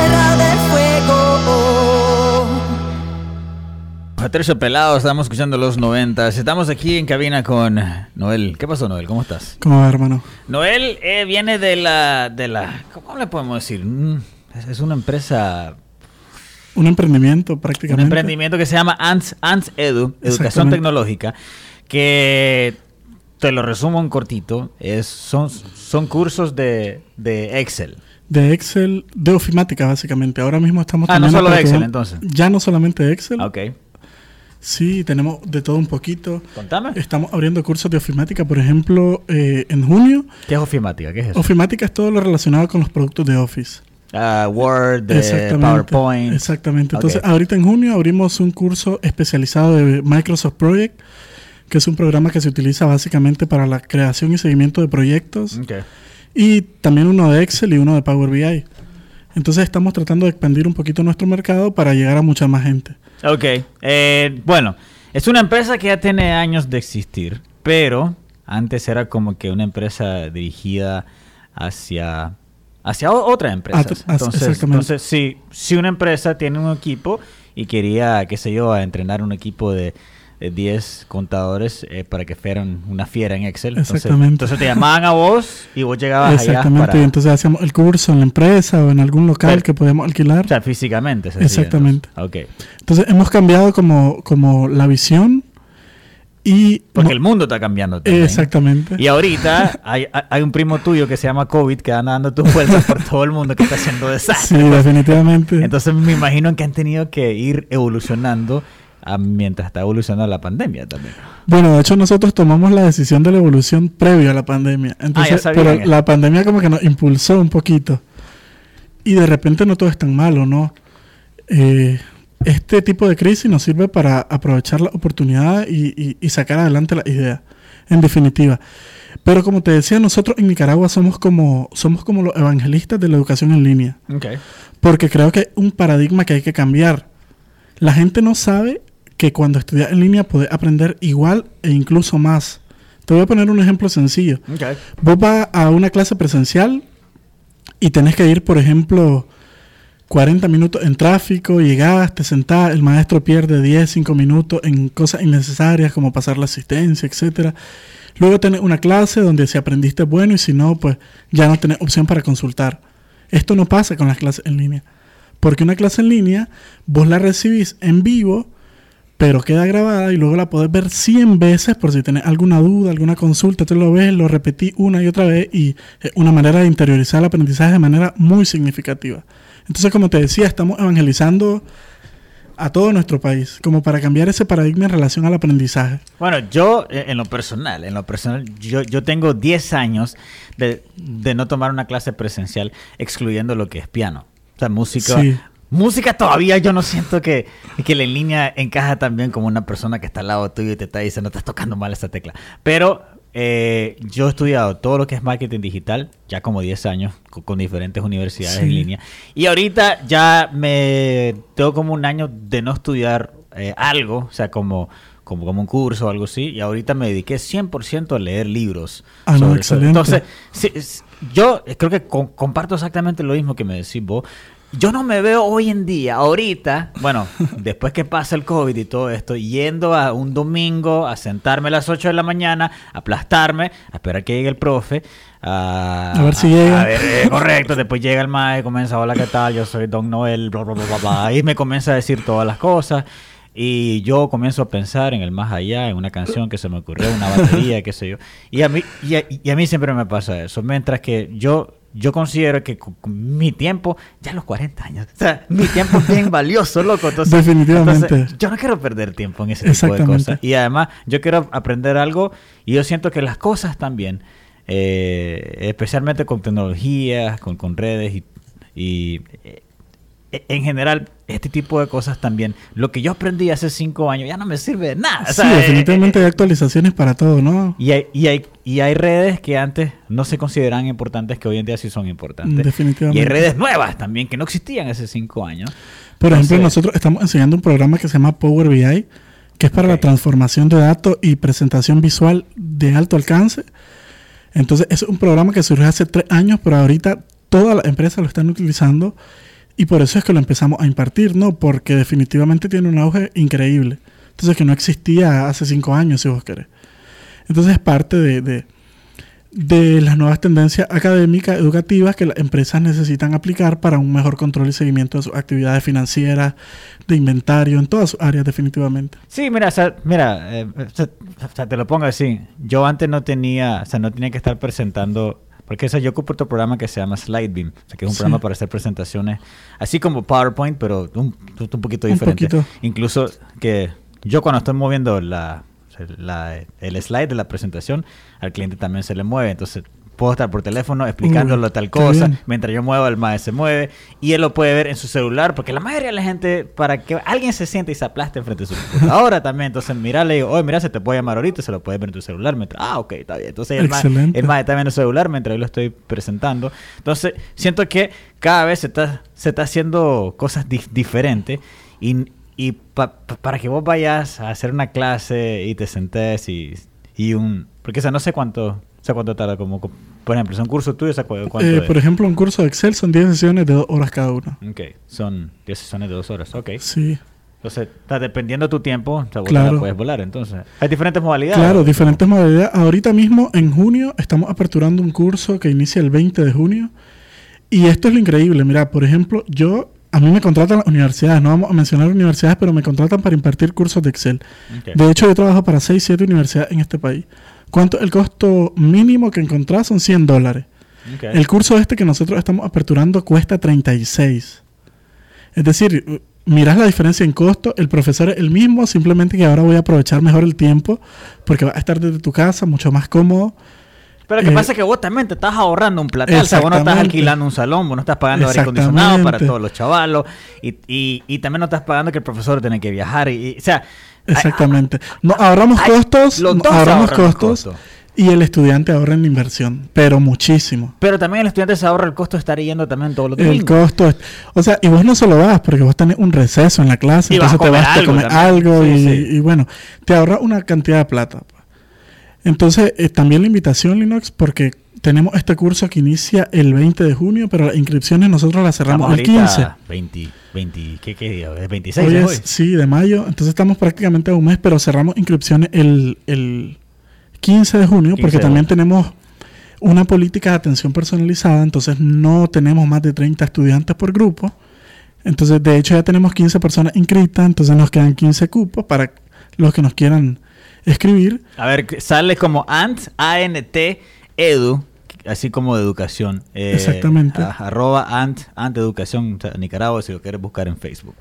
tierra del fuego. Patricio Pelado, estamos escuchando los noventas. Estamos aquí en cabina con Noel. ¿Qué pasó, Noel? ¿Cómo estás? ¿Cómo va, hermano? Noel eh, viene de la, de la, ¿cómo le podemos decir? Mm, es- una empresa, Un emprendimiento un prácticamente. emprendimiento que se llama Ants, Ants Edu, Educación. Tecnológica, que te lo resumo en cortito, es, son, son cursos de, de Excel. De Excel, de ofimática básicamente. Ahora mismo estamos Ah, no solo de Excel, entonces. Ya no solamente de Excel. Ok, Sí, tenemos de todo un poquito. contame. Estamos abriendo cursos de ofimática, por ejemplo, eh, en junio. ¿Qué es ofimática? ¿Qué es eso? Ofimática es todo lo relacionado con los productos de Office. Ah, Word, eh, PowerPoint. Exactamente. Entonces, ahorita en junio abrimos un curso especializado de Microsoft Project, que es un programa que se utiliza básicamente para la creación y seguimiento de proyectos. Ok. Y también uno de Excel y uno de Power BI. Entonces estamos tratando de expandir un poquito nuestro mercado para llegar a mucha más gente. Ok, eh, bueno, es una empresa que ya tiene años de existir, pero antes era como que una empresa dirigida hacia, hacia o- otras empresas. At- as- Entonces, entonces si, si una empresa tiene un equipo y quería, qué sé yo, entrenar un equipo de 10 contadores eh, para que fueran una fiera en Excel, entonces, Exactamente. entonces te llamaban a vos y vos llegabas allá Exactamente. para... Y entonces hacíamos el curso en la empresa o en algún local Pero- que podemos alquilar. o sea, físicamente. Exactamente. entonces. Ok. Entonces hemos cambiado como, como la visión y... Porque el mundo está cambiando también. Exactamente. Y ahorita hay, hay un primo tuyo que se llama COVID que anda dando tus vueltas por todo el mundo que está haciendo Sí, desastre. definitivamente. Entonces me imagino que han tenido que ir evolucionando ah, mientras está evolucionando la pandemia también. Bueno, de hecho nosotros tomamos la decisión de la evolución previo a la pandemia. Entonces, sabían pero eso. la pandemia como que nos impulsó un poquito. Y de repente no todo es tan malo, ¿no? Eh, este tipo de crisis nos sirve para aprovechar la oportunidad y, y- y sacar adelante la idea, en definitiva. Pero como te decía, nosotros en Nicaragua somos como, somos como los evangelistas de la educación en línea. Porque creo que es un paradigma que hay que cambiar. La gente no sabe que cuando estudias en línea puedes aprender igual e incluso más. Te voy a poner un ejemplo sencillo. Vos vas a una clase presencial y tenés que ir, por ejemplo, 40 minutos en tráfico, llegás, te sentás, el maestro pierde 10, 5 minutos en cosas innecesarias como pasar la asistencia, etcétera. Luego tenés una clase donde si aprendiste bueno y si no, pues ya no tenés opción para consultar. Esto no pasa con las clases en línea. Porque una clase en línea, vos la recibís en vivo, pero queda grabada y luego la podés ver 100 veces por si tenés alguna duda, alguna consulta, tú lo ves, lo repetís una y otra vez y es una manera de interiorizar el aprendizaje de manera muy significativa. Entonces, como te decía, estamos evangelizando a todo nuestro país, como para cambiar ese paradigma en relación al aprendizaje. Bueno, yo eh, en lo personal, en lo personal, yo, yo tengo 10 años de, de no tomar una clase presencial excluyendo lo que es piano. O sea, música. Sí. Música todavía yo no siento que, que la en línea encaja tan bien como una persona que está al lado tuyo y te está diciendo, estás tocando mal esta tecla. Pero eh, yo he estudiado todo lo que es marketing digital, ya como 10 años, co- con, diferentes universidades Sí. en línea. Y ahorita ya me tengo como un año de no estudiar eh, algo, o sea, como, como, como un curso o algo así. Y ahorita me dediqué 100% a leer libros. Ah, no, sobre eso. excelente. Entonces, sí, yo creo que con- comparto exactamente lo mismo que me decís vos. Yo no me veo hoy en día, ahorita, bueno, después que pasa el COVID y todo esto, yendo a un domingo a sentarme a las 8 de la mañana, aplastarme, a esperar que llegue el profe. A, A ver si llega. a ver, eh, correcto, después llega el mae, comienza, hola, ¿qué tal? Yo soy Don Noel, bla, bla, bla, bla, bla. Y me comienza a decir todas las cosas. Y yo comienzo a pensar en el más allá, en una canción que se me ocurrió, una batería, qué sé yo. Y a mí, y a, y a mí siempre me pasa eso. Mientras que yo, yo considero que con- mi tiempo, ya a los 40 años, o sea, mi tiempo es bien valioso, loco. Entonces, Definitivamente. entonces, yo no quiero perder tiempo en ese tipo de cosas. Y además, yo quiero aprender algo y yo siento que las cosas también, eh, especialmente con tecnologías, con, con redes y, y, eh, en general, este tipo de cosas también, lo que yo aprendí hace cinco años ya no me sirve de nada. O Sí, sea, eh, definitivamente hay actualizaciones para todo, ¿no? y hay, y, hay, y hay redes que antes no se consideraban importantes, que hoy en día sí son importantes. Definitivamente. Y hay redes nuevas también que no existían hace cinco años. Por ejemplo, nosotros estamos enseñando un programa que se llama Power BI, que es para la transformación de datos y presentación visual de alto alcance. Entonces, es un programa que surgió hace tres años, pero ahorita todas las empresas lo están utilizando Y por eso es que lo empezamos a impartir, ¿no? Porque definitivamente tiene un auge increíble. Entonces, que no existía hace cinco años, si vos querés. Entonces, es parte de, de, de las nuevas tendencias académicas, educativas que las empresas necesitan aplicar para un mejor control y seguimiento de sus actividades financieras, de inventario, en todas sus áreas, definitivamente. Sí, mira, o sea, mira, eh, o sea, te lo pongo así. Yo antes no tenía, o sea, no tenía que estar presentando, porque o sea, yo ocupo otro programa que se llama Slidebeam, o sea, que es un Sí. programa para hacer presentaciones, así como PowerPoint, pero un, un poquito Un diferente. poquito. Incluso que yo cuando estoy moviendo la- el slide de la presentación, al cliente también se le mueve, entonces puedo estar por teléfono explicándolo tal cosa, mientras yo muevo el MAE se mueve y él lo puede ver en su celular, porque la mayoría de la gente, para que alguien se siente y se aplaste enfrente de su computadora también, entonces mira, le digo, oye, mira, se te puede llamar ahorita, se lo puedes ver en tu celular, mientras, ah, ok, está bien, entonces el MAE, Excelente. el MAE está viendo el celular mientras yo lo estoy presentando, entonces siento que cada vez se está, se está haciendo cosas di- diferentes y, y pa- pa- para que vos vayas a hacer una clase y te sentes y, y un, porque o sea, no sé cuánto, o sea, cuánto tarda, como, por ejemplo, es un curso tuyo, o sea, cu- cuánto Eh, por ejemplo, un curso de Excel son 10 sesiones de dos horas cada una. Ok, son 10 sesiones de dos horas, ok. Sí. Entonces, está dependiendo de tu tiempo, o sea, Claro. la puedes volar, entonces. Hay diferentes modalidades. Claro, diferentes modalidades. Ahorita mismo, en junio, estamos aperturando un curso que inicia el 20 de junio. Y esto es lo increíble. Mira, por ejemplo, yo, a mí me contratan las universidades. No vamos a mencionar universidades, pero me contratan para impartir cursos de Excel. Ok. De hecho, yo trabajo para 6, 7 universidades en este país. ¿Cuánto? El costo mínimo que encontrás son 100 dólares. El curso este que nosotros estamos aperturando cuesta 36. Es decir, mirás la diferencia en costo, el profesor es el mismo, simplemente que ahora voy a aprovechar mejor el tiempo porque va a estar desde tu casa, mucho más cómodo. Pero lo que eh, pasa es que vos también te estás ahorrando un platal. O sea, vos no estás alquilando un salón, vos no estás pagando aire acondicionado para todos los chavalos. Y, y, y también no estás pagando que el profesor tiene que viajar. Y, y- o sea, Exactamente. No, ahorramos costos, los no, dos ahorramos costos y el estudiante ahorra en la inversión, pero muchísimo. pero también el estudiante se ahorra el costo de estar yendo también todos los El domingos. costo es, o sea, y vos no solo vas porque vos tenés un receso en la clase, Y vas entonces te vas a comer algo Sí, y, sí. y bueno, te ahorra una cantidad de plata. Entonces, eh, también la invitación, Linux, porque tenemos este curso que inicia el 20 de junio, pero las inscripciones nosotros las cerramos el ahorita 15. 20, 20, ¿qué, qué día? ¿Es 26 Hoy es hoy? sí, de mayo, entonces estamos prácticamente a un mes, pero cerramos inscripciones el, el 15 de junio, 15 porque de también tenemos una política de atención personalizada, entonces no tenemos más de 30 estudiantes por grupo. Entonces, de hecho, ya tenemos 15 personas inscritas, entonces nos quedan 15 cupos para los que nos quieran escribir. A ver, sale como ANT, A-N-T, edu, así como de educación. Eh, Exactamente. a- arroba ANT, ANT Educación Nicaragua, si lo quieres buscar en Facebook.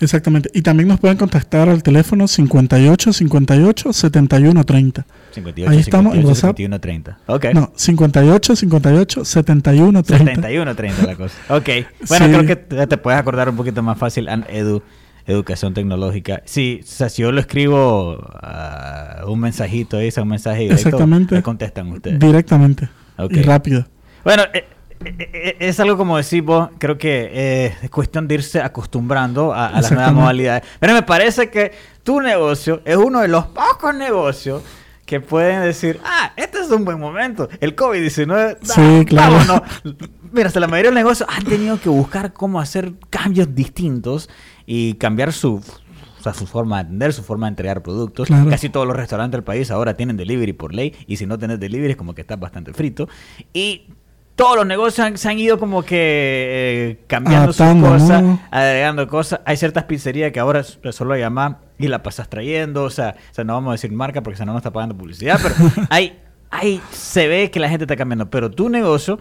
Exactamente. Y también nos pueden contactar al teléfono 58 58 71 30. 58, Ahí estamos, en 58, WhatsApp. 51, 30. Ok. No, 58 58 71 30. 71, 30 la cosa. Ok. Bueno, Sí. creo que te, te puedes acordar un poquito más fácil. ANT Edu, Educación Tecnológica. Sí, o sea, si yo lo escribo ah, un mensajito, ahí, un mensaje directo, Exactamente. me contestan ustedes. Directamente. Ok. Y rápido. Bueno, eh, eh, eh, es algo como decís vos, creo que eh, es cuestión de irse acostumbrando a, a las nuevas modalidades. Pero me parece que tu negocio es uno de los pocos negocios que pueden decir, ah, este es un buen momento. El COVID-19, Sí, ah, claro. vámonos. Mira, hasta la mayoría de los negocios han tenido que buscar cómo hacer cambios distintos y cambiar su, o sea, su forma de atender, su forma de entregar productos. Claro. Casi todos los restaurantes del país ahora tienen delivery por ley y si no tenés delivery es como que estás bastante frito. Y todos los negocios han- se han ido como que eh, cambiando sus cosas, ¿no? agregando cosas. Hay ciertas pizzerías que ahora solo llamás y la pasas trayendo. O sea, o sea, no vamos a decir marca porque si no nos está pagando publicidad, pero hay, hay, se ve que la gente está cambiando. Pero tu negocio,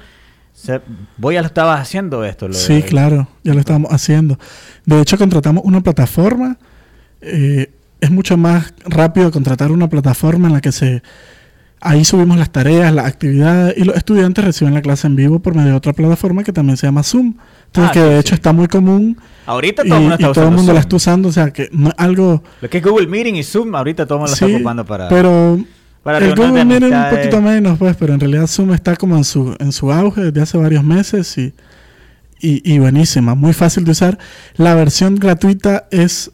se, vos ya lo estabas haciendo esto. lo Sí, de- claro, ya lo estamos haciendo. De hecho, contratamos una plataforma. eh, es mucho más rápido contratar una plataforma en la que se... Ahí subimos las tareas, las actividades y los estudiantes reciben la clase en vivo por medio de otra plataforma que también se llama Zoom. Entonces, Ah, que sí, de sí. hecho está muy común Ahorita y, todo el mundo y está todo el mundo la está usando. O sea, que no es algo... Lo que es Google Meeting y Zoom, ahorita todo el mundo lo Sí, está ocupando para... pero para el Google Meet es un poquito menos, pues, pero en realidad Zoom está como en su, en su auge desde hace varios meses y, y, y buenísima, muy fácil de usar. La versión gratuita es,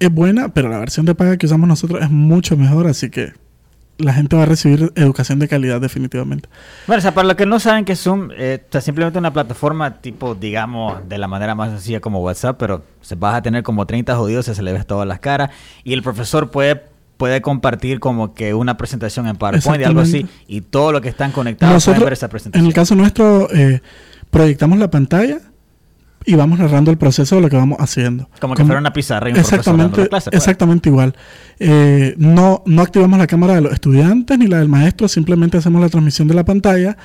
es buena, pero la versión de paga que usamos nosotros es mucho mejor, así que la gente va a recibir educación de calidad definitivamente. Bueno, o sea, para los que no saben que Zoom eh, o sea, simplemente una plataforma tipo, digamos, de la manera más sencilla como WhatsApp, pero se vas a tener como 30 jodidos, se le ves todas las caras y el profesor puede puede compartir como que una presentación en PowerPoint y algo así y todo lo que están conectados Nosotros, pueden ver esa presentación. En el caso nuestro, eh, proyectamos la pantalla y vamos narrando el proceso de lo que vamos haciendo. Como que fuera una pizarra y un Exactamente, la clase, pues. exactamente igual. Eh, no, no activamos la cámara de los estudiantes ni la del maestro, simplemente hacemos la transmisión de la pantalla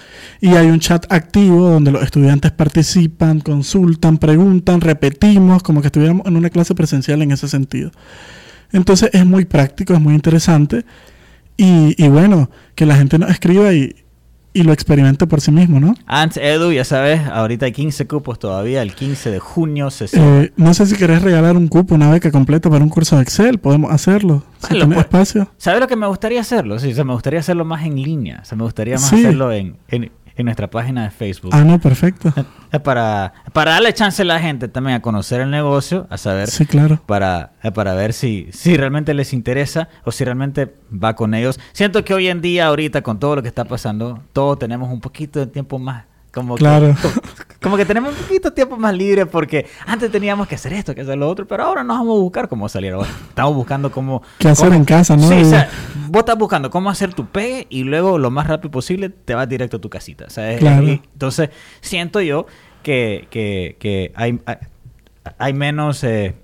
y hay un chat activo donde los estudiantes participan, consultan, preguntan, repetimos, como que estuviéramos en una clase presencial en ese sentido. Entonces es muy práctico, es muy interesante y, y bueno, que la gente nos escriba y, y lo experimente por sí mismo, ¿no? Ants Edu, ya sabes, ahorita hay 15 cupos todavía, el 15 de junio se Eh, no sé si querés regalar un cupo, una beca completa para un curso de Excel, podemos hacerlo. Si Ah, lo tenés pu- espacio. ¿Sabes lo que me gustaría hacerlo? Sí, o sea, me gustaría hacerlo más en línea. O sea, me gustaría más Sí. hacerlo en, en, en nuestra página de Facebook. Ah, no, perfecto. Eh, Para, para darle chance a la gente también a conocer el negocio, a saber, Sí, claro. para, eh, para ver si, si realmente les interesa o si realmente va con ellos. Siento que hoy en día, ahorita, con todo lo que está pasando, todos tenemos un poquito de tiempo más. Como Claro. Que, como, que tenemos un poquito de tiempo más libre porque antes teníamos que hacer esto, que hacer lo otro, pero ahora nos vamos a buscar cómo salir. Ahora estamos buscando cómo... ¿Qué hacer cómo- en casa, no? Sí, o sea, vos estás buscando cómo hacer tu pegue y luego lo más rápido posible te vas directo a tu casita. O sea, es- Claro. y- entonces, siento yo que, que, que hay, hay, hay menos, eh,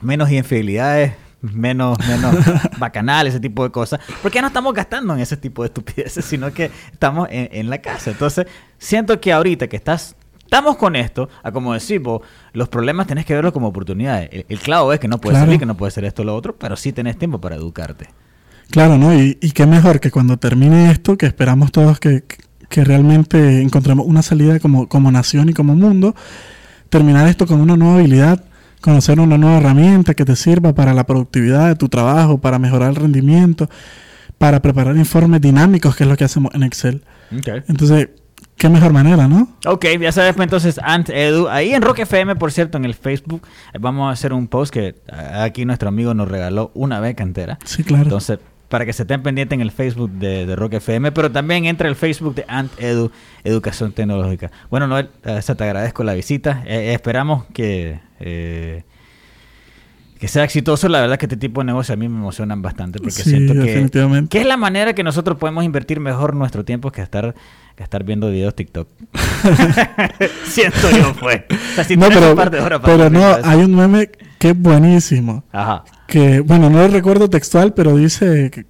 menos infidelidades, menos, menos bacanal, ese tipo de cosas. Porque ya no estamos gastando en ese tipo de estupideces, sino que estamos en, en la casa. Entonces, siento que ahorita que estás... Estamos con esto, a como decir, vos, los problemas tenés que verlos como oportunidades. El, el clavo es que no puedes Claro. salir, que no puedes hacer esto o lo otro, pero sí tenés tiempo para educarte. Claro, ¿no? Y, y qué mejor que cuando termine esto, que esperamos todos que, que realmente encontremos una salida como, como nación y como mundo, terminar esto con una nueva habilidad, conocer una nueva herramienta que te sirva para la productividad de tu trabajo, para mejorar el rendimiento, para preparar informes dinámicos, que es lo que hacemos en Excel. Entonces, qué mejor manera, ¿no? Ok, ya sabes, pues, entonces, Ant Edu, ahí en Rock FM, por cierto, en el Facebook, eh, vamos a hacer un post que ah, aquí nuestro amigo nos regaló una beca entera. Sí, claro. Entonces, para que se estén pendientes en el Facebook de, de Rock FM, pero también entre el Facebook de Ant Edu, Educación Tecnológica. Bueno, Noel, eh, te agradezco la visita. Eh, esperamos que, eh, que sea exitoso. La verdad que este tipo de negocios a mí me emocionan bastante porque Sí, siento que, definitivamente. que es la manera que nosotros podemos invertir mejor nuestro tiempo que estar, que estar viendo videos TikTok. siento yo, pues. O sea, si no, pero, un par de horas para pero no, eso. hay un meme que es buenísimo. Ajá. que bueno, no lo recuerdo textual, pero dice que,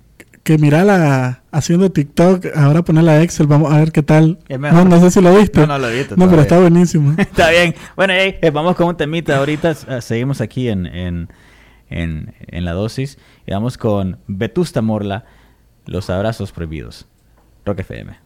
que mirala haciendo TikTok, ahora ponerla a Excel, vamos a ver qué tal. No, no sé si lo viste. No, no lo he visto No, pero está buenísimo. Está bien. Bueno, hey, eh, vamos con un temita ahorita. eh, seguimos aquí en, en, en, en la dosis. Y vamos con Vetusta Morla, Los Abrazos Prohibidos. Rock FM.